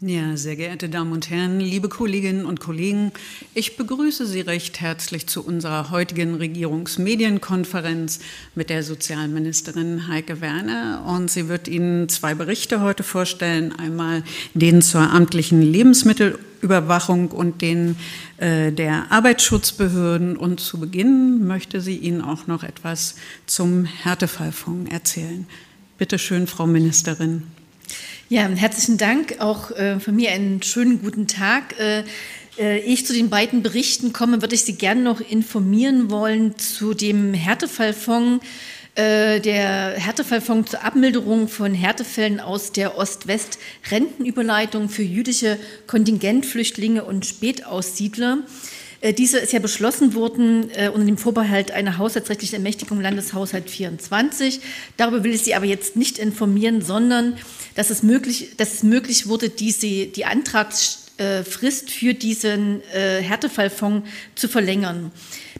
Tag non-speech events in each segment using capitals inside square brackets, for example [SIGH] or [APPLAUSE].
Ja, sehr geehrte Damen und Herren, liebe Kolleginnen und Kollegen, ich begrüße Sie recht herzlich zu unserer heutigen Regierungsmedienkonferenz mit der Sozialministerin Heike Werner. Und sie wird Ihnen zwei Berichte heute vorstellen. Einmal den zur amtlichen Lebensmittelüberwachung und den äh, der Arbeitsschutzbehörden. Und zu Beginn möchte sie Ihnen auch noch etwas zum Härtefallfonds erzählen. Bitte schön, Frau Ministerin. Ja, herzlichen Dank. Auch äh, von mir einen schönen guten Tag. Äh, äh, ich zu den beiden Berichten komme, würde ich Sie gerne noch informieren wollen zu dem Härtefallfonds. Äh, der Härtefallfonds zur Abmilderung von Härtefällen aus der Ost-West-Rentenüberleitung für jüdische Kontingentflüchtlinge und Spätaussiedler. Äh, diese ist ja beschlossen worden äh, unter dem Vorbehalt einer haushaltsrechtlichen Ermächtigung Landeshaushalt 24. Darüber will ich Sie aber jetzt nicht informieren, sondern dass es möglich, dass es möglich wurde, diese, die Antragsfrist für diesen äh, Härtefallfonds zu verlängern.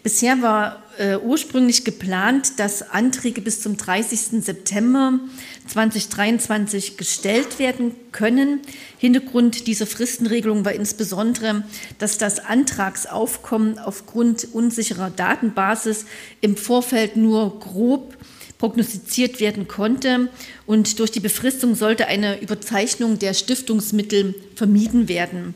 Bisher war äh, ursprünglich geplant, dass Anträge bis zum 30. September 2023 gestellt werden können. Hintergrund dieser Fristenregelung war insbesondere, dass das Antragsaufkommen aufgrund unsicherer Datenbasis im Vorfeld nur grob prognostiziert werden konnte. Und durch die Befristung sollte eine Überzeichnung der Stiftungsmittel vermieden werden.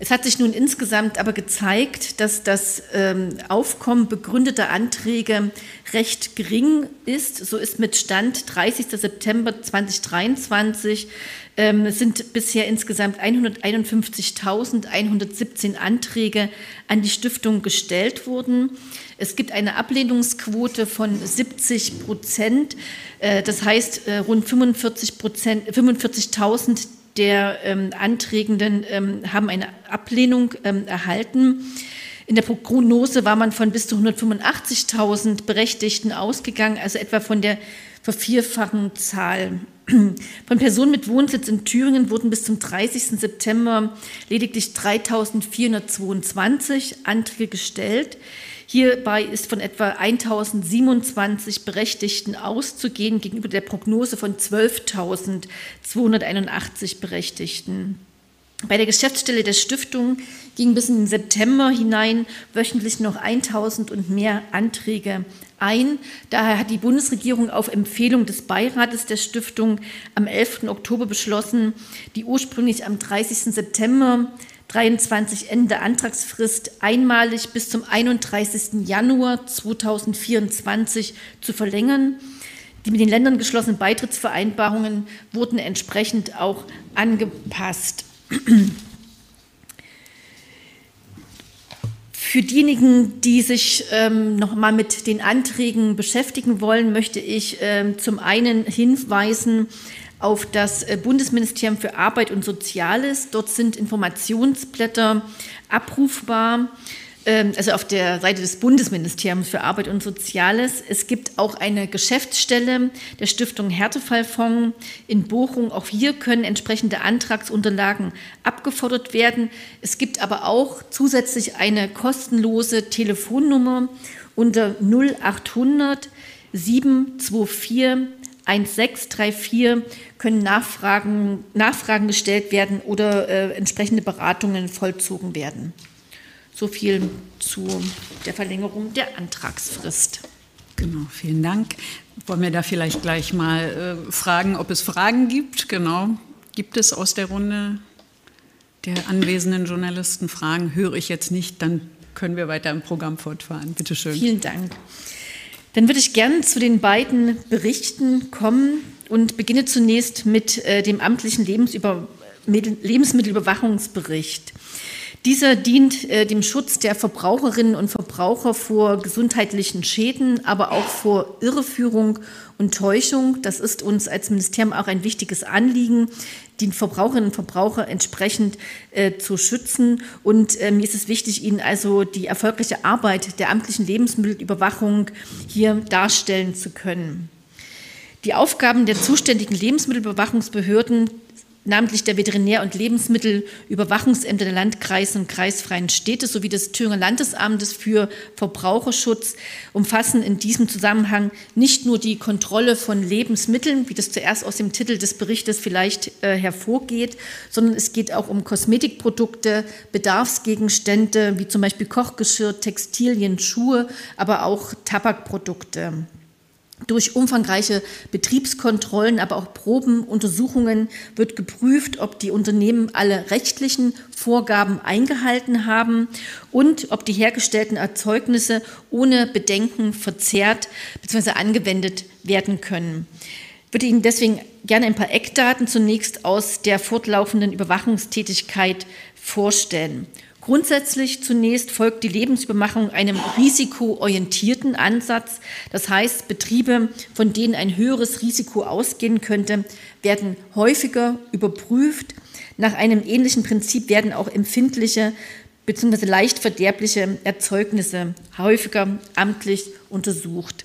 Es hat sich nun insgesamt aber gezeigt, dass das ähm, Aufkommen begründeter Anträge recht gering ist. So ist mit Stand 30. September 2023 ähm, sind bisher insgesamt 151.117 Anträge an die Stiftung gestellt worden. Es gibt eine Ablehnungsquote von 70 Prozent. Äh, das heißt, äh, rund 45 Prozent, 45.000 der ähm, Anträgenden ähm, haben eine Ablehnung ähm, erhalten. In der Prognose war man von bis zu 185.000 Berechtigten ausgegangen, also etwa von der vervierfachen Zahl. [CLEARS THROAT] Von Personen mit Wohnsitz in Thüringen wurden bis zum 30. September lediglich 3.422 Anträge gestellt. Hierbei ist von etwa 1027 Berechtigten auszugehen gegenüber der Prognose von 12.281 Berechtigten. Bei der Geschäftsstelle der Stiftung gingen bis in den September hinein wöchentlich noch 1000 und mehr Anträge ein. Daher hat die Bundesregierung auf Empfehlung des Beirates der Stiftung am 11. Oktober beschlossen, die ursprünglich am 30. September 23 Ende Antragsfrist einmalig bis zum 31. Januar 2024 zu verlängern. Die mit den Ländern geschlossenen Beitrittsvereinbarungen wurden entsprechend auch angepasst. Für diejenigen, die sich ähm, noch mal mit den Anträgen beschäftigen wollen, möchte ich ähm, zum einen hinweisen auf das äh, Bundesministerium für Arbeit und Soziales. Dort sind Informationsblätter abrufbar, also auf der Seite des Bundesministeriums für Arbeit und Soziales. Es gibt auch eine Geschäftsstelle der Stiftung Härtefallfonds in Bochum. Auch hier können entsprechende Antragsunterlagen abgefordert werden. Es gibt aber auch zusätzlich eine kostenlose Telefonnummer unter 0800 724 1634 können Nachfragen, Nachfragen gestellt werden oder äh, entsprechende Beratungen vollzogen werden. So viel zu der Verlängerung der Antragsfrist. Genau, vielen Dank. Wollen wir da vielleicht gleich mal äh, fragen, ob es Fragen gibt? Genau. Gibt es aus der Runde der anwesenden Journalisten Fragen? Höre ich jetzt nicht, dann können wir weiter im Programm fortfahren. Bitte schön. Vielen Dank. Dann würde ich gerne zu den beiden Berichten kommen und beginne zunächst mit äh, dem amtlichen Lebensüber Lebensmittelüberwachungsbericht. Dieser dient äh, dem Schutz der Verbraucherinnen und Verbraucher vor gesundheitlichen Schäden, aber auch vor Irreführung und Täuschung. Das ist uns als Ministerium auch ein wichtiges Anliegen, die Verbraucherinnen und Verbraucher entsprechend äh, zu schützen. Und äh, mir ist es wichtig, Ihnen also die erfolgreiche Arbeit der amtlichen Lebensmittelüberwachung hier darstellen zu können. Die Aufgaben der zuständigen Lebensmittelüberwachungsbehörden namentlich der Veterinär- und Lebensmittelüberwachungsämter der Landkreise und kreisfreien Städte sowie des Thüringer Landesamtes für Verbraucherschutz umfassen in diesem Zusammenhang nicht nur die Kontrolle von Lebensmitteln, wie das zuerst aus dem Titel des Berichtes vielleicht äh, hervorgeht, sondern es geht auch um Kosmetikprodukte, Bedarfsgegenstände wie zum Beispiel Kochgeschirr, Textilien, Schuhe, aber auch Tabakprodukte. Durch umfangreiche Betriebskontrollen, aber auch Probenuntersuchungen wird geprüft, ob die Unternehmen alle rechtlichen Vorgaben eingehalten haben und ob die hergestellten Erzeugnisse ohne Bedenken verzehrt bzw. angewendet werden können. Ich würde Ihnen deswegen gerne ein paar Eckdaten zunächst aus der fortlaufenden Überwachungstätigkeit vorstellen. Grundsätzlich zunächst folgt die Lebensübermachung einem risikoorientierten Ansatz. Das heißt, Betriebe, von denen ein höheres Risiko ausgehen könnte, werden häufiger überprüft. Nach einem ähnlichen Prinzip werden auch empfindliche bzw. leicht verderbliche Erzeugnisse häufiger amtlich untersucht.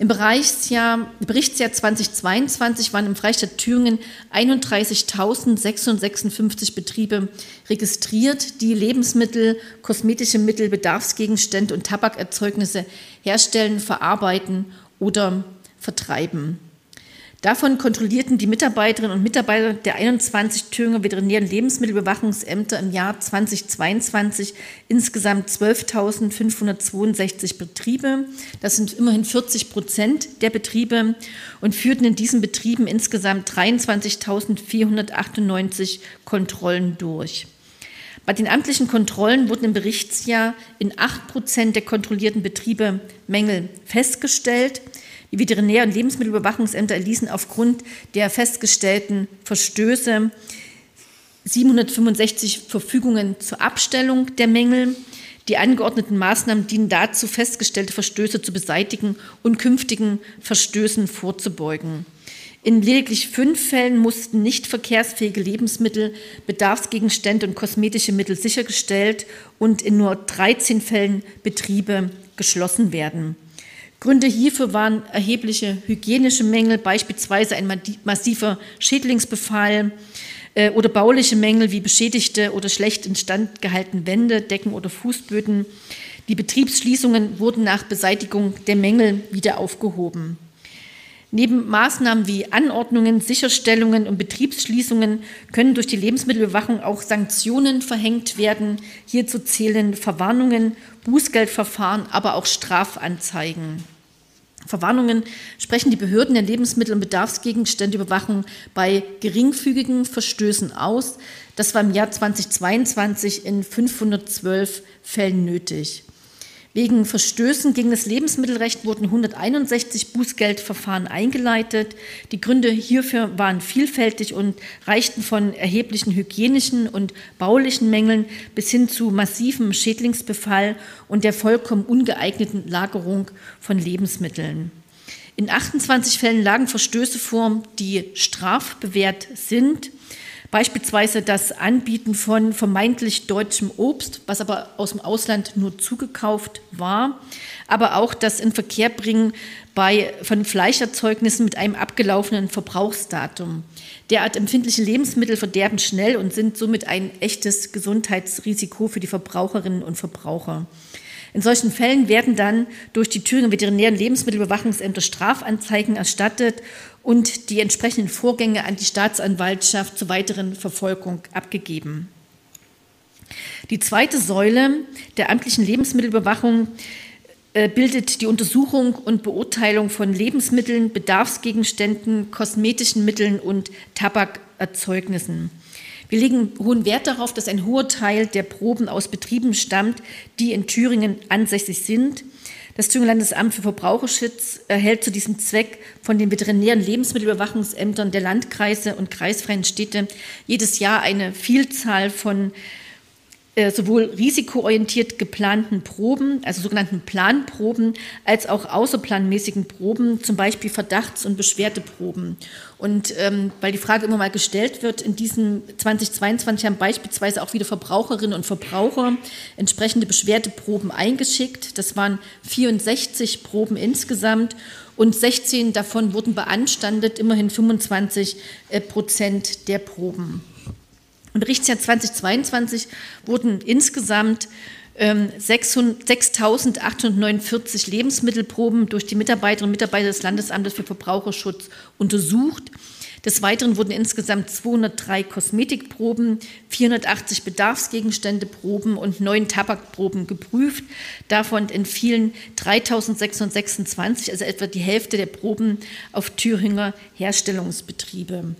Im Berichtsjahr, Berichtsjahr 2022 waren im Freistaat Thüringen 31.656 Betriebe registriert, die Lebensmittel, kosmetische Mittel, Bedarfsgegenstände und Tabakerzeugnisse herstellen, verarbeiten oder vertreiben. Davon kontrollierten die Mitarbeiterinnen und Mitarbeiter der 21 Thüringer Veterinären Lebensmittelüberwachungsämter im Jahr 2022 insgesamt 12.562 Betriebe. Das sind immerhin 40 Prozent der Betriebe und führten in diesen Betrieben insgesamt 23.498 Kontrollen durch. Bei den amtlichen Kontrollen wurden im Berichtsjahr in 8 Prozent der kontrollierten Betriebe Mängel festgestellt. Die Veterinär- und Lebensmittelüberwachungsämter erließen aufgrund der festgestellten Verstöße 765 Verfügungen zur Abstellung der Mängel. Die angeordneten Maßnahmen dienen dazu, festgestellte Verstöße zu beseitigen und künftigen Verstößen vorzubeugen. In lediglich fünf Fällen mussten nicht verkehrsfähige Lebensmittel, Bedarfsgegenstände und kosmetische Mittel sichergestellt und in nur 13 Fällen Betriebe geschlossen werden. Gründe hierfür waren erhebliche hygienische Mängel, beispielsweise ein massiver Schädlingsbefall äh, oder bauliche Mängel wie beschädigte oder schlecht instand gehaltene Wände, Decken oder Fußböden. Die Betriebsschließungen wurden nach Beseitigung der Mängel wieder aufgehoben. Neben Maßnahmen wie Anordnungen, Sicherstellungen und Betriebsschließungen können durch die Lebensmittelüberwachung auch Sanktionen verhängt werden. Hierzu zählen Verwarnungen, Bußgeldverfahren, aber auch Strafanzeigen. Verwarnungen sprechen die Behörden der Lebensmittel- und Bedarfsgegenständeüberwachung bei geringfügigen Verstößen aus. Das war im Jahr 2022 in 512 Fällen nötig. Wegen Verstößen gegen das Lebensmittelrecht wurden 161 Bußgeldverfahren eingeleitet. Die Gründe hierfür waren vielfältig und reichten von erheblichen hygienischen und baulichen Mängeln bis hin zu massivem Schädlingsbefall und der vollkommen ungeeigneten Lagerung von Lebensmitteln. In 28 Fällen lagen Verstöße vor, die strafbewehrt sind. Beispielsweise das Anbieten von vermeintlich deutschem Obst, was aber aus dem Ausland nur zugekauft war, aber auch das Inverkehrbringen bei, von Fleischerzeugnissen mit einem abgelaufenen Verbrauchsdatum. Derart empfindliche Lebensmittel verderben schnell und sind somit ein echtes Gesundheitsrisiko für die Verbraucherinnen und Verbraucher. In solchen Fällen werden dann durch die Thüringer Veterinären Lebensmittelüberwachungsämter Strafanzeigen erstattet und die entsprechenden Vorgänge an die Staatsanwaltschaft zur weiteren Verfolgung abgegeben. Die zweite Säule der amtlichen Lebensmittelüberwachung äh, bildet die Untersuchung und Beurteilung von Lebensmitteln, Bedarfsgegenständen, kosmetischen Mitteln und Tabakerzeugnissen. Wir legen hohen Wert darauf, dass ein hoher Teil der Proben aus Betrieben stammt, die in Thüringen ansässig sind. Das Thüringer Landesamt für Verbraucherschutz erhält zu diesem Zweck von den veterinären Lebensmittelüberwachungsämtern der Landkreise und kreisfreien Städte jedes Jahr eine Vielzahl von äh, sowohl risikoorientiert geplanten Proben, also sogenannten Planproben, als auch außerplanmäßigen Proben, zum Beispiel Verdachts- und Beschwerdeproben. Und ähm, weil die Frage immer mal gestellt wird, in diesem 2022 haben beispielsweise auch wieder Verbraucherinnen und Verbraucher entsprechende Beschwerdeproben eingeschickt. Das waren 64 Proben insgesamt und 16 davon wurden beanstandet, immerhin 25 äh, Prozent der Proben. Im Berichtsjahr 2022 wurden insgesamt 6.849 ähm, Lebensmittelproben durch die Mitarbeiterinnen und Mitarbeiter des Landesamtes für Verbraucherschutz untersucht. Des Weiteren wurden insgesamt 203 Kosmetikproben, 480 Bedarfsgegenständeproben und neun Tabakproben geprüft. Davon entfielen 3.626, also etwa die Hälfte der Proben, auf Thüringer Herstellungsbetriebe.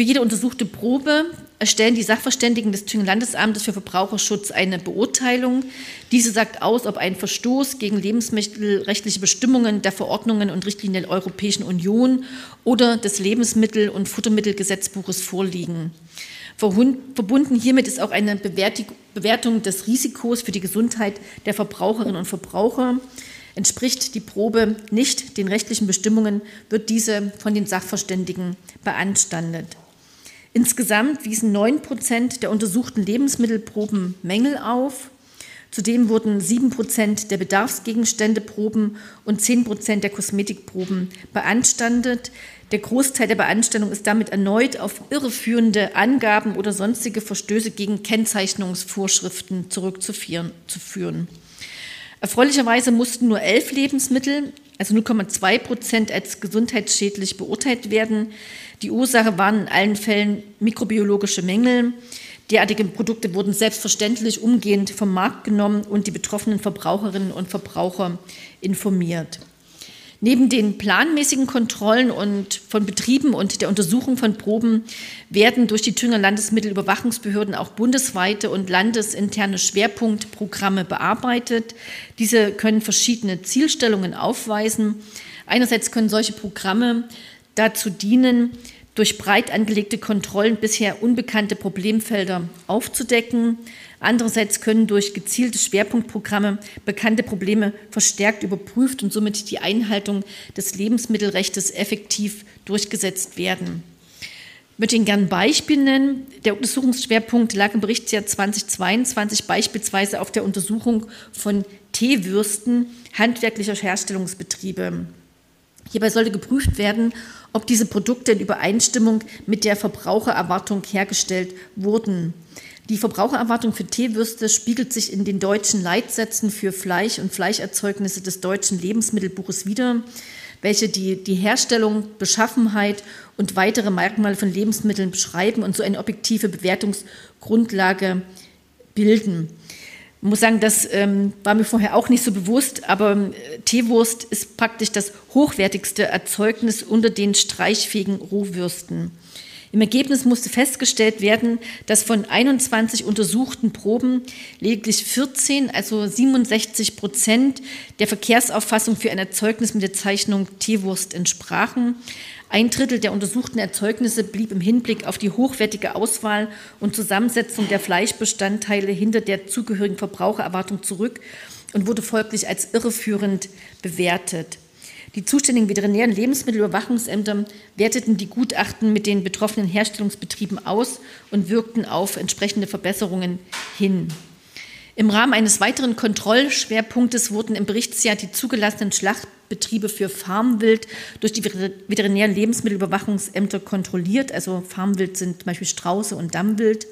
Für jede untersuchte Probe erstellen die Sachverständigen des Thüringer Landesamtes für Verbraucherschutz eine Beurteilung. Diese sagt aus, ob ein Verstoß gegen lebensmittelrechtliche Bestimmungen der Verordnungen und Richtlinien der Europäischen Union oder des Lebensmittel- und Futtermittelgesetzbuches vorliegen. Verbunden hiermit ist auch eine Bewertung des Risikos für die Gesundheit der Verbraucherinnen und Verbraucher. Entspricht die Probe nicht den rechtlichen Bestimmungen, wird diese von den Sachverständigen beanstandet. Insgesamt wiesen 9 Prozent der untersuchten Lebensmittelproben Mängel auf. Zudem wurden 7 Prozent der Bedarfsgegenständeproben und 10 Prozent der Kosmetikproben beanstandet. Der Großteil der Beanstandung ist damit erneut auf irreführende Angaben oder sonstige Verstöße gegen Kennzeichnungsvorschriften zurückzuführen. Erfreulicherweise mussten nur elf Lebensmittel, also 0,2 Prozent, als gesundheitsschädlich beurteilt werden. Die Ursache waren in allen Fällen mikrobiologische Mängel. Derartige Produkte wurden selbstverständlich umgehend vom Markt genommen und die betroffenen Verbraucherinnen und Verbraucher informiert. Neben den planmäßigen Kontrollen und von Betrieben und der Untersuchung von Proben werden durch die Thüringer Landesmittelüberwachungsbehörden auch bundesweite und landesinterne Schwerpunktprogramme bearbeitet. Diese können verschiedene Zielstellungen aufweisen. Einerseits können solche Programme dazu dienen, durch breit angelegte Kontrollen bisher unbekannte Problemfelder aufzudecken. Andererseits können durch gezielte Schwerpunktprogramme bekannte Probleme verstärkt überprüft und somit die Einhaltung des Lebensmittelrechts effektiv durchgesetzt werden. Ich möchte Ihnen gerne ein Beispiel nennen. Der Untersuchungsschwerpunkt lag im Berichtsjahr 2022 beispielsweise auf der Untersuchung von Teewürsten handwerklicher Herstellungsbetriebe. Hierbei sollte geprüft werden, ob diese Produkte in Übereinstimmung mit der Verbrauchererwartung hergestellt wurden. Die Verbrauchererwartung für Teewürste spiegelt sich in den deutschen Leitsätzen für Fleisch und Fleischerzeugnisse des deutschen Lebensmittelbuches wider, welche die, die Herstellung, Beschaffenheit und weitere Merkmale von Lebensmitteln beschreiben und so eine objektive Bewertungsgrundlage bilden. Ich muss sagen, das ähm, war mir vorher auch nicht so bewusst, aber äh, Teewurst ist praktisch das hochwertigste Erzeugnis unter den streichfähigen Rohwürsten. Im Ergebnis musste festgestellt werden, dass von 21 untersuchten Proben lediglich 14, also 67 Prozent der Verkehrsauffassung für ein Erzeugnis mit der Zeichnung Teewurst entsprachen. Ein Drittel der untersuchten Erzeugnisse blieb im Hinblick auf die hochwertige Auswahl und Zusammensetzung der Fleischbestandteile hinter der zugehörigen Verbrauchererwartung zurück und wurde folglich als irreführend bewertet. Die zuständigen veterinären Lebensmittelüberwachungsämter werteten die Gutachten mit den betroffenen Herstellungsbetrieben aus und wirkten auf entsprechende Verbesserungen hin. Im Rahmen eines weiteren Kontrollschwerpunktes wurden im Berichtsjahr die zugelassenen Schlachtbetriebe für Farmwild durch die veterinären Lebensmittelüberwachungsämter kontrolliert. Also Farmwild sind zum Beispiel Strauße und Dammwild.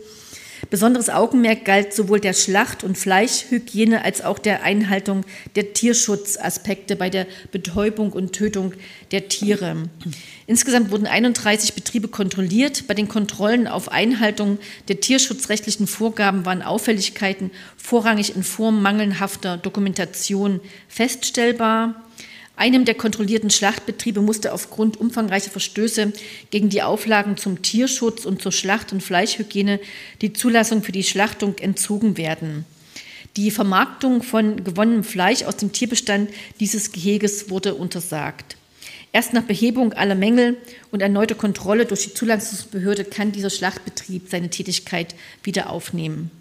Besonderes Augenmerk galt sowohl der Schlacht- und Fleischhygiene als auch der Einhaltung der Tierschutzaspekte bei der Betäubung und Tötung der Tiere. Insgesamt wurden 31 Betriebe kontrolliert. Bei den Kontrollen auf Einhaltung der tierschutzrechtlichen Vorgaben waren Auffälligkeiten vorrangig in Form mangelhafter Dokumentation feststellbar. Einem der kontrollierten Schlachtbetriebe musste aufgrund umfangreicher Verstöße gegen die Auflagen zum Tierschutz und zur Schlacht- und Fleischhygiene die Zulassung für die Schlachtung entzogen werden. Die Vermarktung von gewonnenem Fleisch aus dem Tierbestand dieses Geheges wurde untersagt. Erst nach Behebung aller Mängel und erneuter Kontrolle durch die Zulassungsbehörde kann dieser Schlachtbetrieb seine Tätigkeit wieder aufnehmen.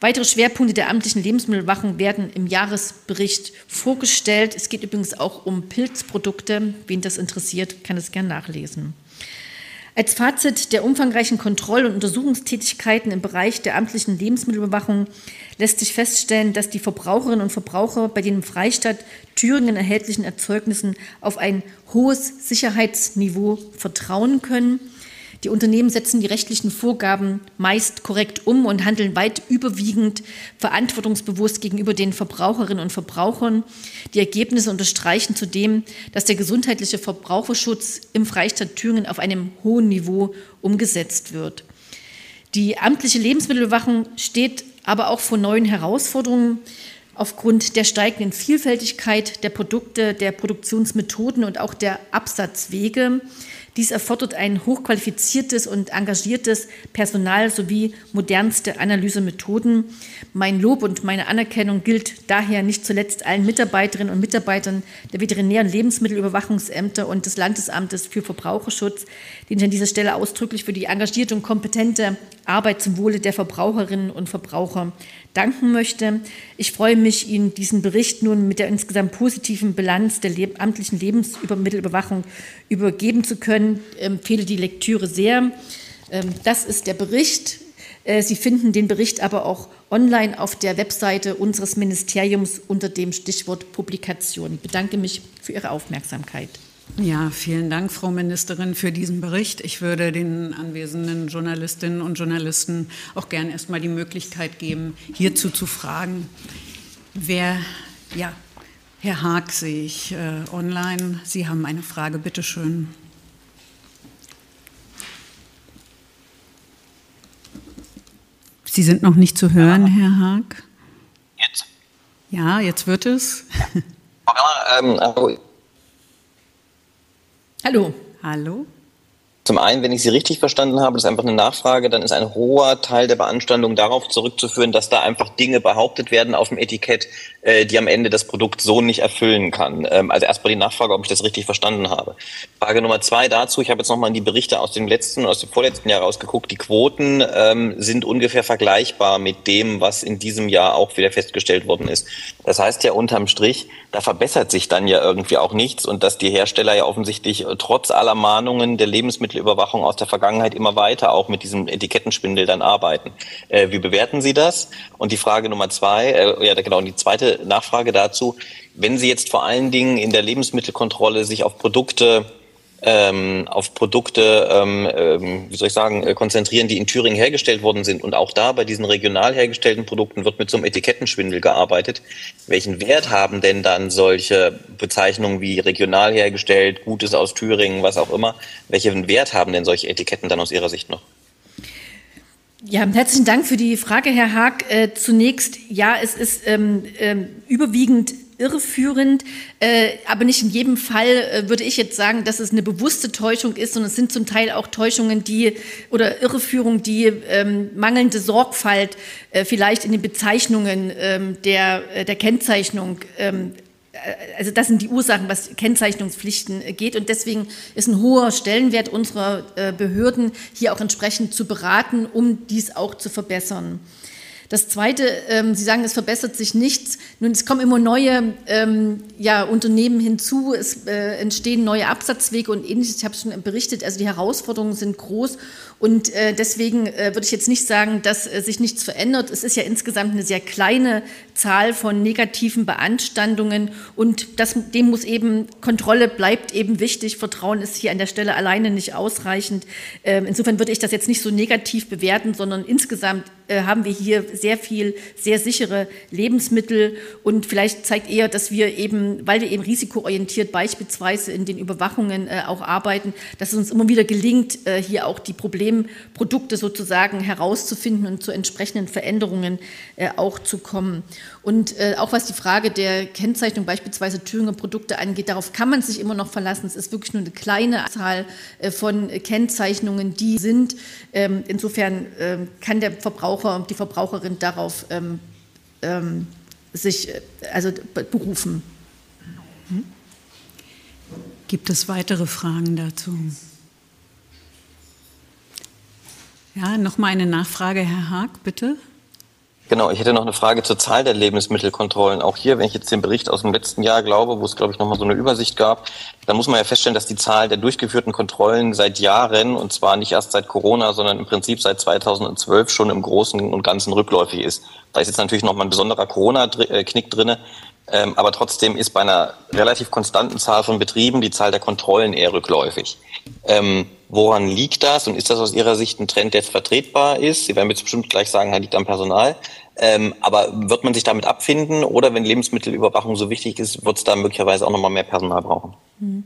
Weitere Schwerpunkte der amtlichen Lebensmittelwachung werden im Jahresbericht vorgestellt. Es geht übrigens auch um Pilzprodukte. Wen das interessiert, kann es gern nachlesen. Als Fazit der umfangreichen Kontroll- und Untersuchungstätigkeiten im Bereich der amtlichen Lebensmittelüberwachung lässt sich feststellen, dass die Verbraucherinnen und Verbraucher bei den im Freistaat Thüringen erhältlichen Erzeugnissen auf ein hohes Sicherheitsniveau vertrauen können die Unternehmen setzen die rechtlichen Vorgaben meist korrekt um und handeln weit überwiegend verantwortungsbewusst gegenüber den Verbraucherinnen und Verbrauchern. Die Ergebnisse unterstreichen zudem, dass der gesundheitliche Verbraucherschutz im Freistaat Thüringen auf einem hohen Niveau umgesetzt wird. Die amtliche Lebensmittelüberwachung steht aber auch vor neuen Herausforderungen aufgrund der steigenden Vielfältigkeit der Produkte, der Produktionsmethoden und auch der Absatzwege. Dies erfordert ein hochqualifiziertes und engagiertes Personal sowie modernste Analysemethoden. Mein Lob und meine Anerkennung gilt daher nicht zuletzt allen Mitarbeiterinnen und Mitarbeitern der Veterinär- und Lebensmittelüberwachungsämter und des Landesamtes für Verbraucherschutz, denen ich an dieser Stelle ausdrücklich für die engagierte und kompetente Arbeit zum Wohle der Verbraucherinnen und Verbraucher danken möchte. Ich freue mich, Ihnen diesen Bericht nun mit der insgesamt positiven Bilanz der amtlichen Lebensmittelüberwachung übergeben zu können. Ich empfehle die Lektüre sehr. Ähm, das ist der Bericht. Äh, Sie finden den Bericht aber auch online auf der Webseite unseres Ministeriums unter dem Stichwort Publikation. Ich bedanke mich für Ihre Aufmerksamkeit. Ja, vielen Dank, Frau Ministerin, für diesen Bericht. Ich würde den anwesenden Journalistinnen und Journalisten auch gern erst mal die Möglichkeit geben, hierzu zu fragen. Wer, ja, Herr Haag sehe ich äh, online. Sie haben eine Frage, bitte schön. Sie sind noch nicht zu hören, Herr Haag. Jetzt? Ja, jetzt wird es. Ähm, also Hallo. Hallo. Zum einen, wenn ich Sie richtig verstanden habe, das ist einfach eine Nachfrage, dann ist ein hoher Teil der Beanstandung darauf zurückzuführen, dass da einfach Dinge behauptet werden auf dem Etikett, äh, die am Ende das Produkt so nicht erfüllen kann. Ähm, also erstmal die Nachfrage, ob ich das richtig verstanden habe. Frage Nummer zwei dazu, ich habe jetzt nochmal in die Berichte aus dem letzten, aus dem vorletzten Jahr rausgeguckt. Die Quoten ähm, sind ungefähr vergleichbar mit dem, was in diesem Jahr auch wieder festgestellt worden ist. Das heißt ja unterm Strich, da verbessert sich dann ja irgendwie auch nichts und dass die Hersteller ja offensichtlich äh, trotz aller Mahnungen der Lebensmittelüberwachung aus der Vergangenheit immer weiter auch mit diesem Etikettenspindel dann arbeiten. Äh, wie bewerten Sie das? Und die Frage Nummer zwei, äh, ja genau, und die zweite Nachfrage dazu, wenn Sie jetzt vor allen Dingen in der Lebensmittelkontrolle sich auf Produkte ähm, auf Produkte, ähm, ähm, wie soll ich sagen, äh, konzentrieren, die in Thüringen hergestellt worden sind. Und auch da bei diesen regional hergestellten Produkten wird mit so einem Etikettenschwindel gearbeitet. Welchen Wert haben denn dann solche Bezeichnungen wie regional hergestellt, Gutes aus Thüringen, was auch immer? Welchen Wert haben denn solche Etiketten dann aus Ihrer Sicht noch? Ja, herzlichen Dank für die Frage, Herr Haag. Äh, zunächst, ja, es ist ähm, ähm, überwiegend irreführend, äh, aber nicht in jedem Fall äh, würde ich jetzt sagen, dass es eine bewusste Täuschung ist, sondern es sind zum Teil auch Täuschungen, die oder Irreführung, die ähm, mangelnde Sorgfalt äh, vielleicht in den Bezeichnungen ähm, der, äh, der Kennzeichnung ähm, äh, also das sind die Ursachen, was Kennzeichnungspflichten geht. Und deswegen ist ein hoher Stellenwert unserer Behörden, hier auch entsprechend zu beraten, um dies auch zu verbessern. Das Zweite, ähm, Sie sagen, es verbessert sich nichts. Nun, es kommen immer neue ähm, ja, Unternehmen hinzu, es äh, entstehen neue Absatzwege und ähnliches. Ich habe es schon berichtet, also die Herausforderungen sind groß und äh, deswegen äh, würde ich jetzt nicht sagen, dass äh, sich nichts verändert. Es ist ja insgesamt eine sehr kleine Zahl von negativen Beanstandungen und das, dem muss eben, Kontrolle bleibt eben wichtig. Vertrauen ist hier an der Stelle alleine nicht ausreichend. Ähm, insofern würde ich das jetzt nicht so negativ bewerten, sondern insgesamt äh, haben wir hier sehr viel, sehr sichere Lebensmittel und vielleicht zeigt eher, dass wir eben, weil wir eben risikoorientiert beispielsweise in den Überwachungen äh, auch arbeiten, dass es uns immer wieder gelingt, äh, hier auch die Problemprodukte sozusagen herauszufinden und zu entsprechenden Veränderungen auch zu kommen. Und auch was die Frage der Kennzeichnung beispielsweise Thüringer Produkte angeht, darauf kann man sich immer noch verlassen. Es ist wirklich nur eine kleine Zahl von Kennzeichnungen, die sind. Ähm, insofern ähm, kann der Verbraucher Verbraucher, die Verbraucherin darauf ähm, ähm, sich äh, also berufen. Hm? Gibt es weitere Fragen dazu? Ja, noch mal eine Nachfrage, Herr Haag, bitte. Genau, ich hätte noch eine Frage zur Zahl der Lebensmittelkontrollen. Auch hier, wenn ich jetzt den Bericht aus dem letzten Jahr glaube, wo es, glaube ich, nochmal so eine Übersicht gab, dann muss man ja feststellen, dass die Zahl der durchgeführten Kontrollen seit Jahren, und zwar nicht erst seit Corona, sondern im Prinzip seit 2012 schon im Großen und Ganzen rückläufig ist. Da ist jetzt natürlich nochmal ein besonderer Corona-Knick drinne, ähm, aber trotzdem ist bei einer relativ konstanten Zahl von Betrieben die Zahl der Kontrollen eher rückläufig. Woran liegt das und ist das aus Ihrer Sicht ein Trend, der jetzt vertretbar ist? Sie werden jetzt bestimmt gleich sagen, er liegt am Personal. Ähm, aber wird man sich damit abfinden oder wenn Lebensmittelüberwachung so wichtig ist, wird es da möglicherweise auch nochmal mehr Personal brauchen? Hm.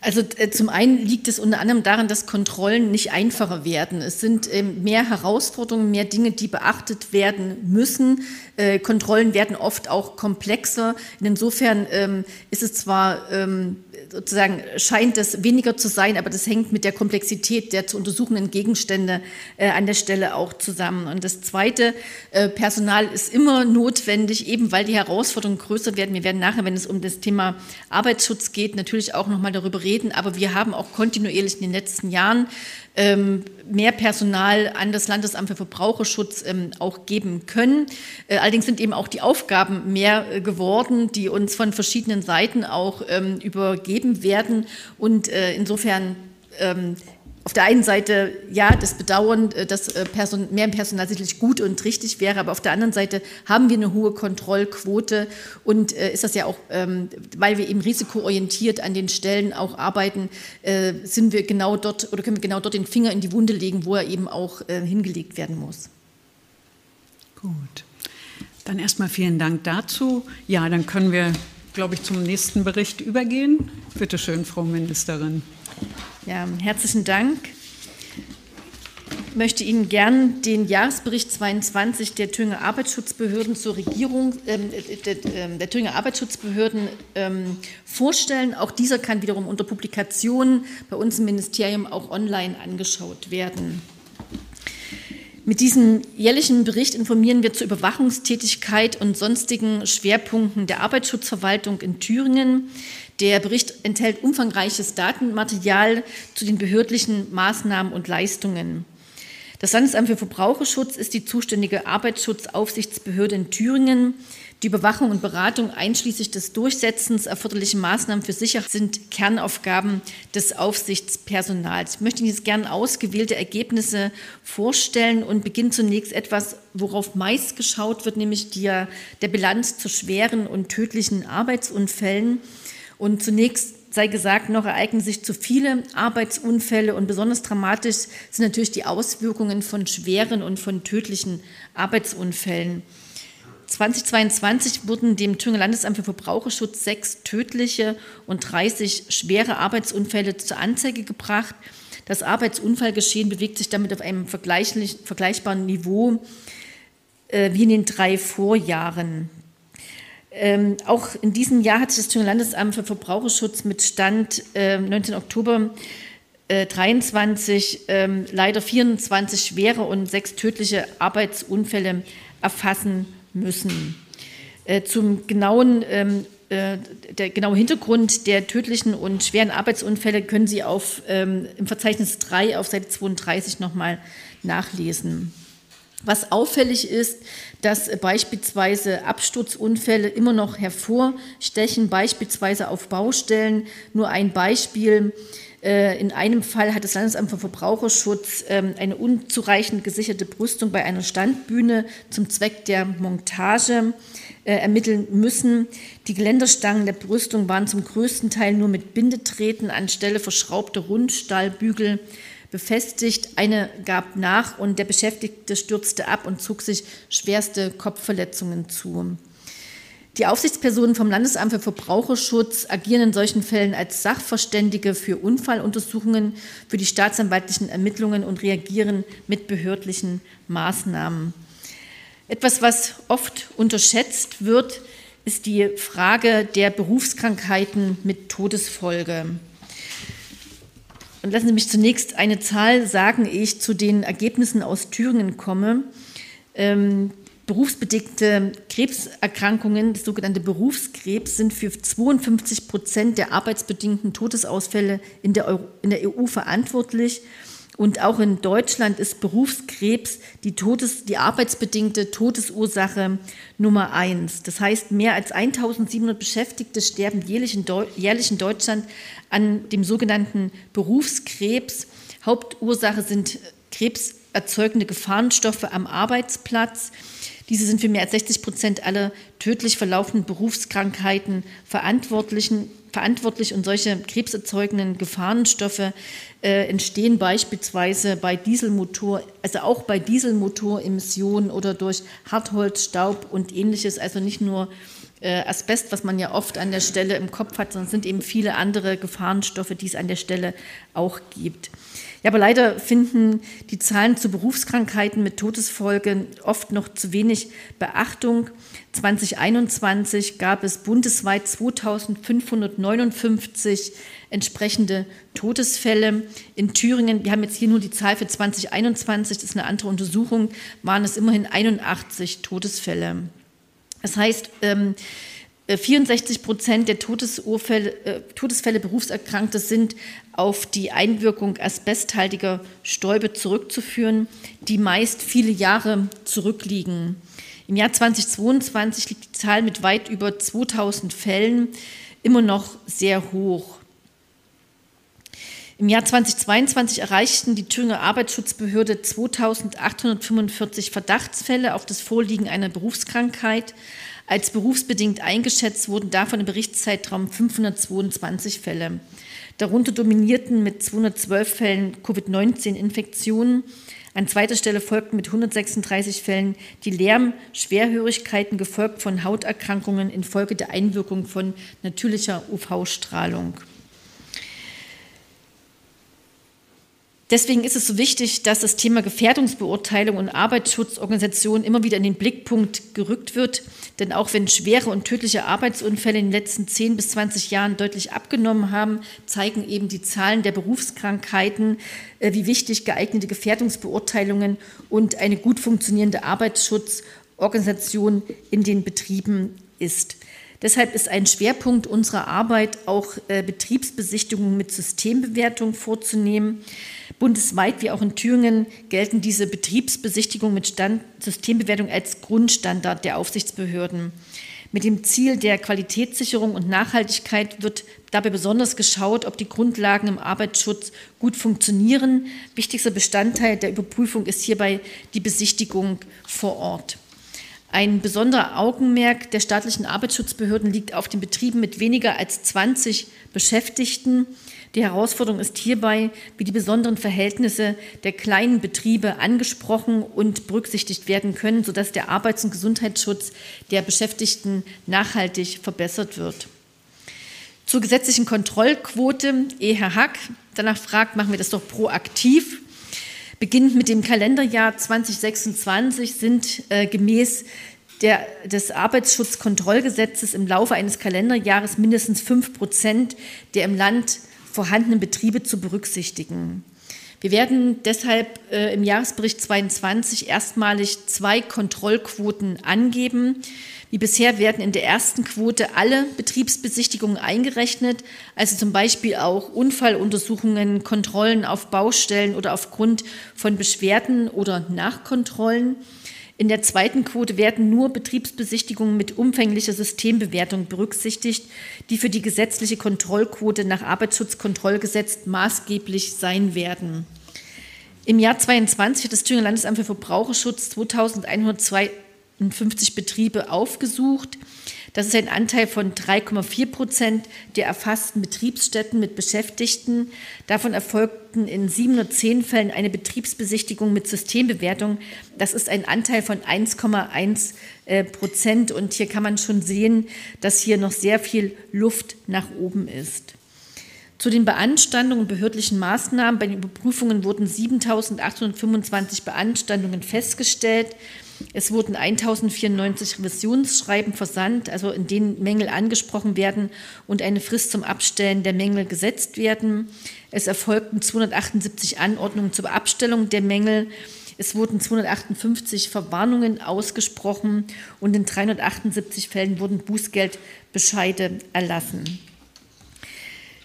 Also äh, zum einen liegt es unter anderem daran, dass Kontrollen nicht einfacher werden. Es sind ähm, mehr Herausforderungen, mehr Dinge, die beachtet werden müssen. Äh, Kontrollen werden oft auch komplexer. Insofern ähm, ist es zwar ähm, sozusagen scheint es weniger zu sein, aber das hängt mit der Komplexität der zu untersuchenden Gegenstände äh, an der Stelle auch zusammen. Und das Zweite, äh, Personal ist immer notwendig, eben weil die Herausforderungen größer werden. Wir werden nachher, wenn es um das Thema Arbeitsschutz geht, natürlich auch nochmal darüber reden, aber wir haben auch kontinuierlich in den letzten Jahren ähm, mehr Personal an das Landesamt für Verbraucherschutz ähm, auch geben können. Äh, allerdings sind eben auch die Aufgaben mehr äh, geworden, die uns von verschiedenen Seiten auch ähm, übergeben werden. Und äh, insofern auf der einen Seite, ja, das Bedauern, äh, dass äh, Person, mehr Personal sicherlich gut und richtig wäre, aber auf der anderen Seite haben wir eine hohe Kontrollquote und äh, ist das ja auch, ähm, weil wir eben risikoorientiert an den Stellen auch arbeiten, sind wir genau dort oder können wir genau dort den Finger in die Wunde legen, wo er eben auch hingelegt werden muss. Gut. Dann erstmal vielen Dank dazu. Ja, dann können wir, glaube ich, zum nächsten Bericht übergehen. Bitte schön, Frau Ministerin. Ja, herzlichen Dank. Ich möchte Ihnen gern den Jahresbericht 22 der Thüringer Arbeitsschutzbehörden zur Regierung, ähm, der, ähm, Thüringer Arbeitsschutzbehörden ähm, vorstellen. Auch dieser kann wiederum unter Publikationen bei uns im Ministerium auch online angeschaut werden. Mit diesem jährlichen Bericht informieren wir zur Überwachungstätigkeit und sonstigen Schwerpunkten der Arbeitsschutzverwaltung in Thüringen. Der Bericht enthält umfangreiches Datenmaterial zu den behördlichen Maßnahmen und Leistungen. Das Landesamt für Verbraucherschutz ist die zuständige Arbeitsschutzaufsichtsbehörde in Thüringen. Die Überwachung und Beratung einschließlich des Durchsetzens erforderlicher Maßnahmen für Sicherheit sind Kernaufgaben des Aufsichtspersonals. Ich möchte Ihnen jetzt gerne ausgewählte Ergebnisse vorstellen und beginne zunächst etwas, worauf meist geschaut wird, nämlich die, der Bilanz zu schweren und tödlichen Arbeitsunfällen. Und zunächst sei gesagt, noch ereignen sich zu viele Arbeitsunfälle und besonders dramatisch sind natürlich die Auswirkungen von schweren und von tödlichen Arbeitsunfällen. 2022 wurden dem Thüringer Landesamt für Verbraucherschutz sechs tödliche und 30 schwere Arbeitsunfälle zur Anzeige gebracht. Das Arbeitsunfallgeschehen bewegt sich damit auf einem vergleichbaren Niveau äh, wie in den drei Vorjahren. Ähm, auch in diesem Jahr hat sich das Thüringer Landesamt für Verbraucherschutz mit Stand äh, 19. Oktober äh, 23 ähm, leider 24 schwere und sechs tödliche Arbeitsunfälle erfassen müssen. Äh, zum genauen ähm, äh, der genaue Hintergrund der tödlichen und schweren Arbeitsunfälle können Sie auf, ähm, im Verzeichnis 3 auf Seite 32 nochmal nachlesen. Was auffällig ist, dass beispielsweise Absturzunfälle immer noch hervorstechen, beispielsweise auf Baustellen. Nur ein Beispiel. Äh, in einem Fall hat das Landesamt für Verbraucherschutz ähm, eine unzureichend gesicherte Brüstung bei einer Standbühne zum Zweck der Montage äh, ermitteln müssen. Die Geländerstangen der Brüstung waren zum größten Teil nur mit Bindetreten anstelle verschraubter Rundstahlbügel befestigt. Eine gab nach und der Beschäftigte stürzte ab und zog sich schwerste Kopfverletzungen zu. Die Aufsichtspersonen vom Landesamt für Verbraucherschutz agieren in solchen Fällen als Sachverständige für Unfalluntersuchungen, für die staatsanwaltlichen Ermittlungen und reagieren mit behördlichen Maßnahmen. Etwas, was oft unterschätzt wird, ist die Frage der Berufskrankheiten mit Todesfolge. Und lassen Sie mich zunächst eine Zahl sagen, ehe ich zu den Ergebnissen aus Thüringen komme. Ähm, berufsbedingte Krebserkrankungen, das sogenannte Berufskrebs, sind für 52 Prozent der arbeitsbedingten Todesausfälle in der, Euro, in der EU verantwortlich. Und auch in Deutschland ist Berufskrebs die, Todes-, die arbeitsbedingte Todesursache Nummer eins. Das heißt, mehr als 1700 Beschäftigte sterben jährlich in, jährlich in Deutschland an dem sogenannten Berufskrebs. Hauptursache sind krebserzeugende Gefahrenstoffe am Arbeitsplatz. Diese sind für mehr als 60 Prozent aller tödlich verlaufenden Berufskrankheiten verantwortlich und solche krebserzeugenden Gefahrenstoffe äh, entstehen beispielsweise bei Dieselmotor, also auch bei Dieselmotoremissionen oder durch Hartholz, Staub und ähnliches, also nicht nur äh, Asbest, was man ja oft an der Stelle im Kopf hat, sondern es sind eben viele andere Gefahrenstoffe, die es an der Stelle auch gibt. Ja, aber leider finden die Zahlen zu Berufskrankheiten mit Todesfolge oft noch zu wenig Beachtung. 2021 gab es bundesweit 2559 entsprechende Todesfälle. In Thüringen, wir haben jetzt hier nur die Zahl für 2021, das ist eine andere Untersuchung, waren es immerhin 81 Todesfälle. Das heißt, ähm, 64 Prozent der Todesurfälle, äh, Todesfälle Berufserkrankte sind auf die Einwirkung asbesthaltiger Stäube zurückzuführen, die meist viele Jahre zurückliegen. Im Jahr 2022 liegt die Zahl mit weit über 2000 Fällen immer noch sehr hoch. Im Jahr 2022 erreichten die Thüringer Arbeitsschutzbehörde 2845 Verdachtsfälle auf das Vorliegen einer Berufskrankheit. Als berufsbedingt eingeschätzt wurden davon im Berichtszeitraum 522 Fälle. Darunter dominierten mit 212 Fällen Covid-19-Infektionen. An zweiter Stelle folgten mit 136 Fällen die Lärmschwerhörigkeiten, gefolgt von Hauterkrankungen infolge der Einwirkung von natürlicher UV-Strahlung. Deswegen ist es so wichtig, dass das Thema Gefährdungsbeurteilung und Arbeitsschutzorganisation immer wieder in den Blickpunkt gerückt wird. Denn auch wenn schwere und tödliche Arbeitsunfälle in den letzten 10 bis 20 Jahren deutlich abgenommen haben, zeigen eben die Zahlen der Berufskrankheiten, äh, wie wichtig geeignete Gefährdungsbeurteilungen und eine gut funktionierende Arbeitsschutzorganisation in den Betrieben ist. Deshalb ist ein Schwerpunkt unserer Arbeit auch äh, Betriebsbesichtigungen mit Systembewertung vorzunehmen. Bundesweit wie auch in Thüringen gelten diese Betriebsbesichtigungen mit Stand Systembewertung als Grundstandard der Aufsichtsbehörden. Mit dem Ziel der Qualitätssicherung und Nachhaltigkeit wird dabei besonders geschaut, ob die Grundlagen im Arbeitsschutz gut funktionieren. Wichtigster Bestandteil der Überprüfung ist hierbei die Besichtigung vor Ort. Ein besonderer Augenmerk der staatlichen Arbeitsschutzbehörden liegt auf den Betrieben mit weniger als 20 Beschäftigten. Die Herausforderung ist hierbei, wie die besonderen Verhältnisse der kleinen Betriebe angesprochen und berücksichtigt werden können, sodass der Arbeits- und Gesundheitsschutz der Beschäftigten nachhaltig verbessert wird. Zur gesetzlichen Kontrollquote, ehe Herr Hack danach fragt, machen wir das doch proaktiv. Beginnend mit dem Kalenderjahr 2026 sind äh, gemäß der, des Arbeitsschutzkontrollgesetzes im Laufe eines Kalenderjahres mindestens fünf Prozent der im Land vorhandenen Betriebe zu berücksichtigen. Wir werden deshalb äh, im Jahresbericht 22 erstmalig zwei Kontrollquoten angeben. Wie bisher werden in der ersten Quote alle Betriebsbesichtigungen eingerechnet, also zum Beispiel auch Unfalluntersuchungen, Kontrollen auf Baustellen oder aufgrund von Beschwerden oder Nachkontrollen. In der zweiten Quote werden nur Betriebsbesichtigungen mit umfänglicher Systembewertung berücksichtigt, die für die gesetzliche Kontrollquote nach Arbeitsschutzkontrollgesetz maßgeblich sein werden. Im Jahr 22 hat das Thüringer Landesamt für Verbraucherschutz 2152 Betriebe aufgesucht. Das ist ein Anteil von 3,4 Prozent der erfassten Betriebsstätten mit Beschäftigten. Davon erfolgten in 710 Fällen eine Betriebsbesichtigung mit Systembewertung. Das ist ein Anteil von 1,1 äh, Prozent. Und hier kann man schon sehen, dass hier noch sehr viel Luft nach oben ist. Zu den Beanstandungen und behördlichen Maßnahmen bei den Überprüfungen wurden 7.825 Beanstandungen festgestellt. Es wurden 1094 Revisionsschreiben versandt, also in denen Mängel angesprochen werden und eine Frist zum Abstellen der Mängel gesetzt werden. Es erfolgten 278 Anordnungen zur Abstellung der Mängel. Es wurden 258 Verwarnungen ausgesprochen und in 378 Fällen wurden Bußgeldbescheide erlassen.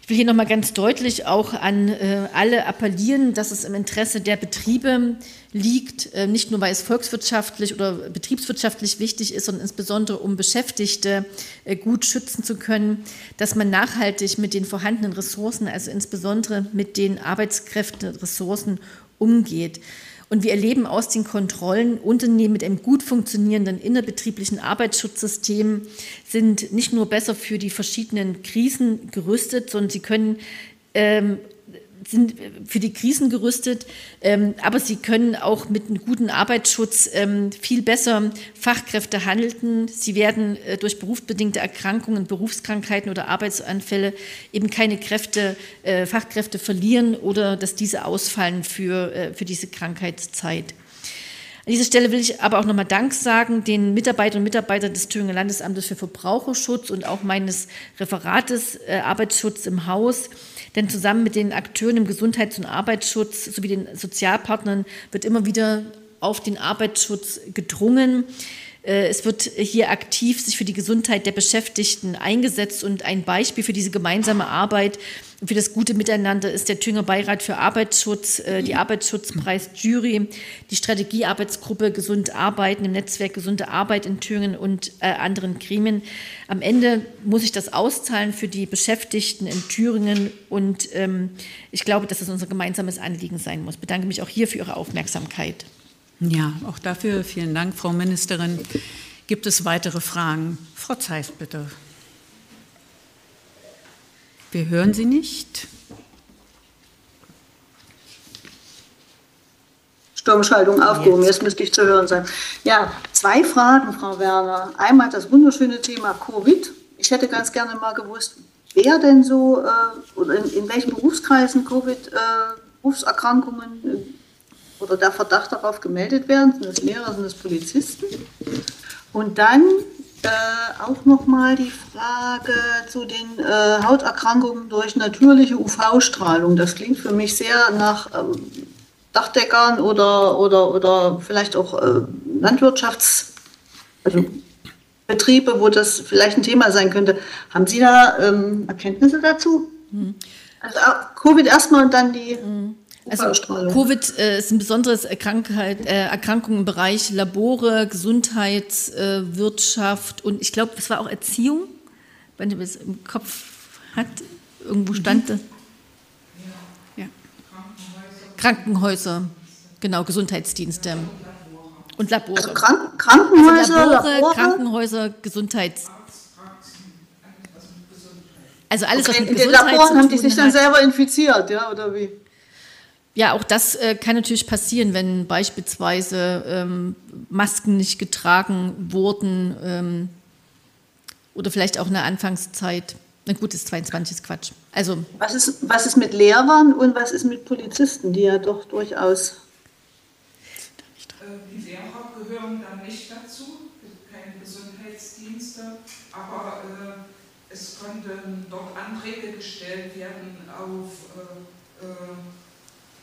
Ich will hier nochmal ganz deutlich auch an äh, alle appellieren, dass es im Interesse der Betriebe liegt, äh, nicht nur weil es volkswirtschaftlich oder betriebswirtschaftlich wichtig ist, sondern insbesondere um Beschäftigte äh, gut schützen zu können, dass man nachhaltig mit den vorhandenen Ressourcen, also insbesondere mit den Arbeitskräfteressourcen umgeht. Und wir erleben aus den Kontrollen, Unternehmen mit einem gut funktionierenden innerbetrieblichen Arbeitsschutzsystem sind nicht nur besser für die verschiedenen Krisen gerüstet, sondern sie können ähm, sind für die Krisen gerüstet, ähm, aber sie können auch mit einem guten Arbeitsschutz ähm, viel besser Fachkräfte handeln. Sie werden äh, durch berufsbedingte Erkrankungen, Berufskrankheiten oder Arbeitsanfälle eben keine Kräfte, äh, Fachkräfte verlieren oder dass diese ausfallen für, äh, für diese Krankheitszeit. An dieser Stelle will ich aber auch nochmal Dank sagen den Mitarbeiterinnen und Mitarbeitern des Thüringer Landesamtes für Verbraucherschutz und auch meines Referates Arbeitsschutz im Haus, denn zusammen mit den Akteuren im Gesundheits- und Arbeitsschutz sowie den Sozialpartnern wird immer wieder auf den Arbeitsschutz gedrungen. Äh, es wird hier aktiv sich für die Gesundheit der Beschäftigten eingesetzt und ein Beispiel für diese gemeinsame Arbeit und für das gute Miteinander ist der Thüringer Beirat für Arbeitsschutz, äh, die Arbeitsschutzpreis-Jury, die Strategiearbeitsgruppe Gesund Arbeiten im Netzwerk Gesunde Arbeit in Thüringen und äh, anderen Gremien. Am Ende muss ich das auszahlen für die Beschäftigten in Thüringen und ähm, ich glaube, dass es unser gemeinsames Anliegen sein muss. Ich bedanke mich auch hier für Ihre Aufmerksamkeit. Ja, auch dafür vielen Dank, Frau Ministerin. Gibt es weitere Fragen? Frau Zeiss, bitte. Wir hören Sie nicht. Sturmschaltung aufgehoben, jetzt. jetzt müsste ich zu hören sein. Ja, zwei Fragen, Frau Werner. Einmal das wunderschöne Thema Covid. Ich hätte ganz gerne mal gewusst, wer denn so äh, oder in, in, welchen Berufskreisen Covid-Berufserkrankungen äh, oder der Verdacht darauf gemeldet werden. Sind das Lehrer, sind das Polizisten? Und dann äh, auch nochmal die Frage zu den äh, Hauterkrankungen durch natürliche UV-Strahlung. Das klingt für mich sehr nach ähm, Dachdeckern oder, oder, oder vielleicht auch äh, Landwirtschafts... Also Betriebe, wo das vielleicht ein Thema sein könnte. Haben Sie da ähm, Erkenntnisse dazu? Mhm. Also Covid erstmal und dann die... Mhm. Also Covid äh, ist ein besonderes Erkrankheit, äh, Erkrankung im Bereich Labore, Gesundheitswirtschaft äh, und ich glaube, es war auch Erziehung, wenn ihr es im Kopf hat. Irgendwo mhm. stand das. Ja. Krankenhäuser. Krankenhäuser, genau, Gesundheitsdienste. Und Labore. Also Krank Krankenhäuser, also Labore, Labore, Krankenhäuser, Gesundheits. Also alles, okay, was mit in Gesundheit den Laboren haben die sich dann selber infiziert, ja, oder wie? Ja, auch das äh, kann natürlich passieren, wenn beispielsweise ähm, Masken nicht getragen wurden ähm, oder vielleicht auch in der Anfangszeit. Na gut, ist 22 ist Quatsch. Also was ist, was ist mit Lehrern und was ist mit Polizisten, die ja doch durchaus. Äh, die Lehrer gehören dann nicht dazu, keine Gesundheitsdienste, aber äh, es konnten dort Anträge gestellt werden auf äh, äh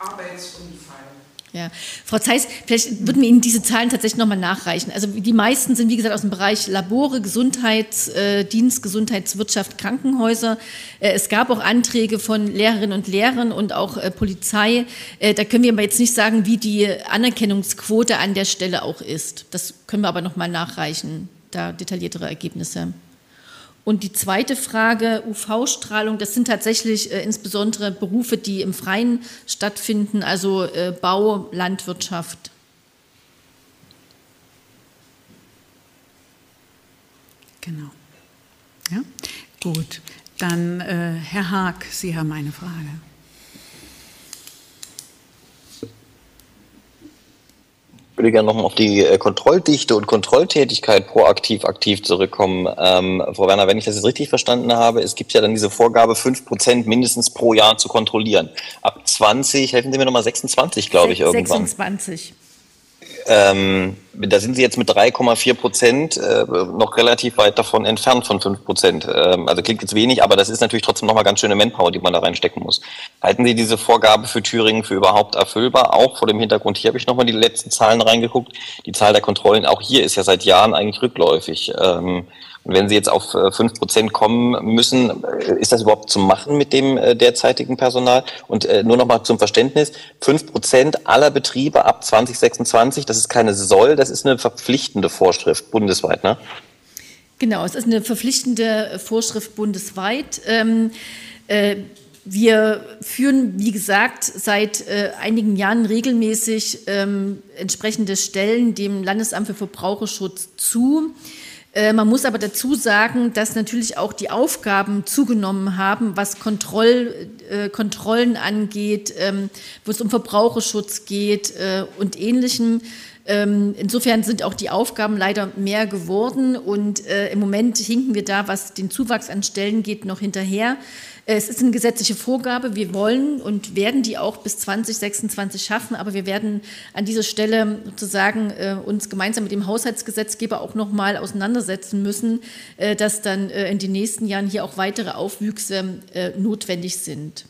Arbeitsunfall. Ja, Frau Zeiss, vielleicht würden wir Ihnen diese Zahlen tatsächlich nochmal nachreichen. Also die meisten sind, wie gesagt, aus dem Bereich Labore, Gesundheitsdienst, äh, Gesundheitswirtschaft, Krankenhäuser. Äh, es gab auch Anträge von Lehrerinnen und Lehrern und auch äh, Polizei. Da können wir aber jetzt nicht sagen, wie die Anerkennungsquote an der Stelle auch ist. Das können wir aber nochmal nachreichen, da detailliertere Ergebnisse. Und die zweite Frage, UV-Strahlung, das sind tatsächlich äh, insbesondere Berufe, die im Freien stattfinden, also äh, Bau, Landwirtschaft. Genau. Ja, gut. Dann äh, Herr Haag, Sie haben eine Frage. Würde gerne nochmal auf die äh, Kontrolldichte und Kontrolltätigkeit proaktiv aktiv zurückkommen. Ähm, Frau Werner, wenn ich das jetzt richtig verstanden habe, es gibt ja dann diese Vorgabe, fünf Prozent mindestens pro Jahr zu kontrollieren. Ab 20, helfen Sie mir nochmal, 26, glaube ich, irgendwann. 26. Ähm, da sind Sie jetzt mit 3,4 Prozent äh, noch relativ weit davon entfernt von 5 Prozent. Ähm, also klingt jetzt wenig, aber das ist natürlich trotzdem nochmal ganz schöne Manpower, die man da reinstecken muss. Halten Sie diese Vorgabe für Thüringen für überhaupt erfüllbar? Auch vor dem Hintergrund, hier habe ich nochmal die letzten Zahlen reingeguckt. Die Zahl der Kontrollen, auch hier ist ja seit Jahren eigentlich rückläufig. Ähm, Und wenn Sie jetzt auf äh, fünf Prozent kommen müssen, äh, ist das überhaupt zu machen mit dem äh, derzeitigen Personal? Und nur noch mal zum Verständnis, fünf Prozent aller Betriebe ab 2026, das ist keine Soll, das ist eine verpflichtende Vorschrift bundesweit, ne? Genau, es ist eine verpflichtende Vorschrift bundesweit. Ähm, äh, wir führen, wie gesagt, seit äh, einigen Jahren regelmäßig ähm, entsprechende Stellen dem Landesamt für Verbraucherschutz zu. Äh, man muss aber dazu sagen, dass natürlich auch die Aufgaben zugenommen haben, was Kontroll, äh, Kontrollen angeht, ähm, wo es um Verbraucherschutz geht äh, und Ähnlichem. Ähm, insofern sind auch die Aufgaben leider mehr geworden und im Moment hinken wir da, was den Zuwachs an Stellen geht, noch hinterher. Es ist eine gesetzliche Vorgabe. Wir wollen und werden die auch bis 2026 schaffen. Aber wir werden an dieser Stelle sozusagen äh, uns gemeinsam mit dem Haushaltsgesetzgeber auch noch mal auseinandersetzen müssen, äh, dass dann äh, in den nächsten Jahren hier auch weitere Aufwüchse äh, notwendig sind.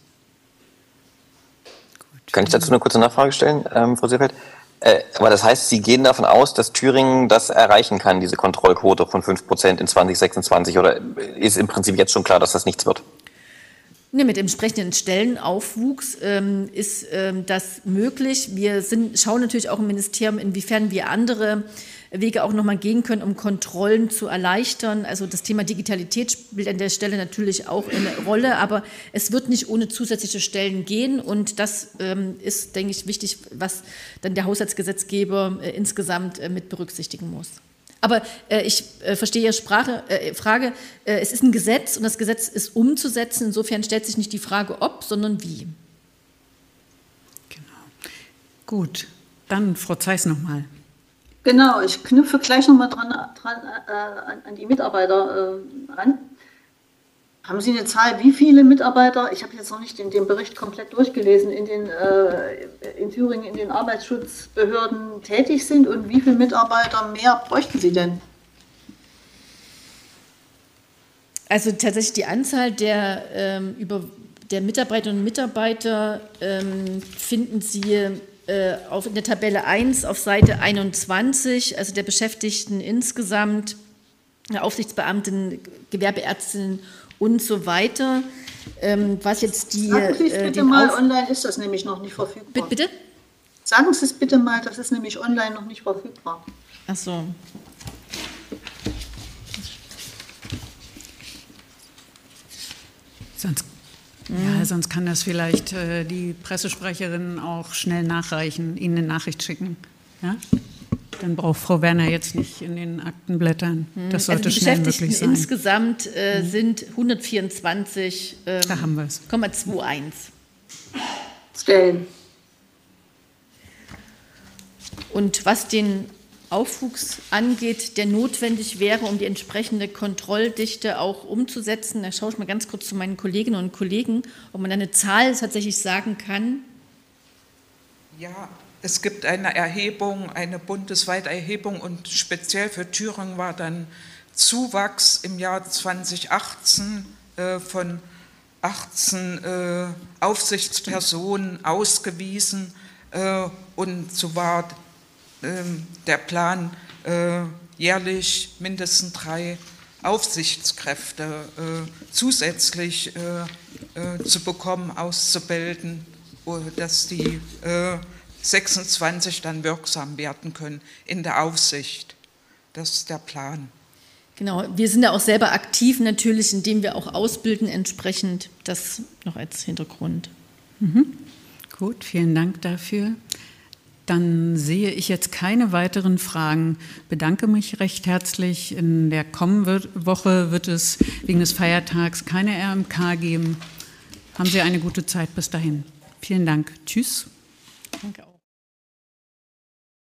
Kann ich dazu eine kurze Nachfrage stellen, ähm, Frau Seefeld? Äh, aber das heißt, Sie gehen davon aus, dass Thüringen das erreichen kann, diese Kontrollquote von 5 Prozent in 2026? Oder ist im Prinzip jetzt schon klar, dass das nichts wird? Ne, mit entsprechenden Stellenaufwuchs ähm, ist ähm, das möglich. Wir sind, schauen natürlich auch im Ministerium, inwiefern wir andere Wege auch nochmal gehen können, um Kontrollen zu erleichtern. Also das Thema Digitalität spielt an der Stelle natürlich auch eine Rolle, aber es wird nicht ohne zusätzliche Stellen gehen. Und das ähm, ist, denke ich, wichtig, was dann der Haushaltsgesetzgeber äh, insgesamt äh, mit berücksichtigen muss. Aber äh, ich äh, verstehe Ihre Sprache, äh, Frage. Äh, es ist ein Gesetz und das Gesetz ist umzusetzen. Insofern stellt sich nicht die Frage ob, sondern wie. Genau. Gut, dann Frau Zeiss nochmal. Genau, ich knüpfe gleich nochmal dran, dran äh, an die Mitarbeiter äh, an. Haben Sie eine Zahl, wie viele Mitarbeiter, ich habe jetzt noch nicht den, den Bericht komplett durchgelesen, in, den, äh, in Thüringen in den Arbeitsschutzbehörden tätig sind und wie viele Mitarbeiter mehr bräuchten Sie denn? Also tatsächlich die Anzahl der, ähm, über, der Mitarbeiterinnen und Mitarbeiter ähm, finden Sie auf, in der Tabelle 1 auf Seite 21, also der Beschäftigten insgesamt, Aufsichtsbeamten, Gewerbeärztinnen und so weiter. Ähm, was jetzt die. Sagen Sie es äh, bitte mal, Auf online ist das nämlich noch nicht verfügbar. Bitte? Sagen Sie es bitte mal, das ist nämlich online noch nicht verfügbar. Ach so. Sonst, ja, sonst kann das vielleicht äh, die Pressesprecherin auch schnell nachreichen, Ihnen eine Nachricht schicken. Ja? Dann braucht Frau Werner jetzt nicht in den Akten blättern. Das sollte also schnell möglich sein. Insgesamt äh, mhm. sind 124,21 ähm, da haben wir es. Stellen. Und was den Aufwuchs angeht, der notwendig wäre, um die entsprechende Kontrolldichte auch umzusetzen, da schaue ich mal ganz kurz zu meinen Kolleginnen und Kollegen, ob man eine Zahl tatsächlich sagen kann. Ja, es gibt eine Erhebung, eine bundesweite Erhebung und speziell für Thüringen war dann Zuwachs im Jahr 2018 äh, von 18 äh, Aufsichtspersonen ausgewiesen äh, und so war der Plan äh, jährlich mindestens drei Aufsichtskräfte äh, zusätzlich äh, zu bekommen, auszubilden, dass die 26 dann wirksam werden können in der Aufsicht. Das ist der Plan. Genau, wir sind da auch selber aktiv natürlich, indem wir auch ausbilden entsprechend. Das noch als Hintergrund. Mhm. Gut, vielen Dank dafür. Dann sehe ich jetzt keine weiteren Fragen. Bedanke mich recht herzlich. In der kommenden Woche wird es wegen des Feiertags keine RMK geben. Haben Sie eine gute Zeit bis dahin. Vielen Dank. Tschüss.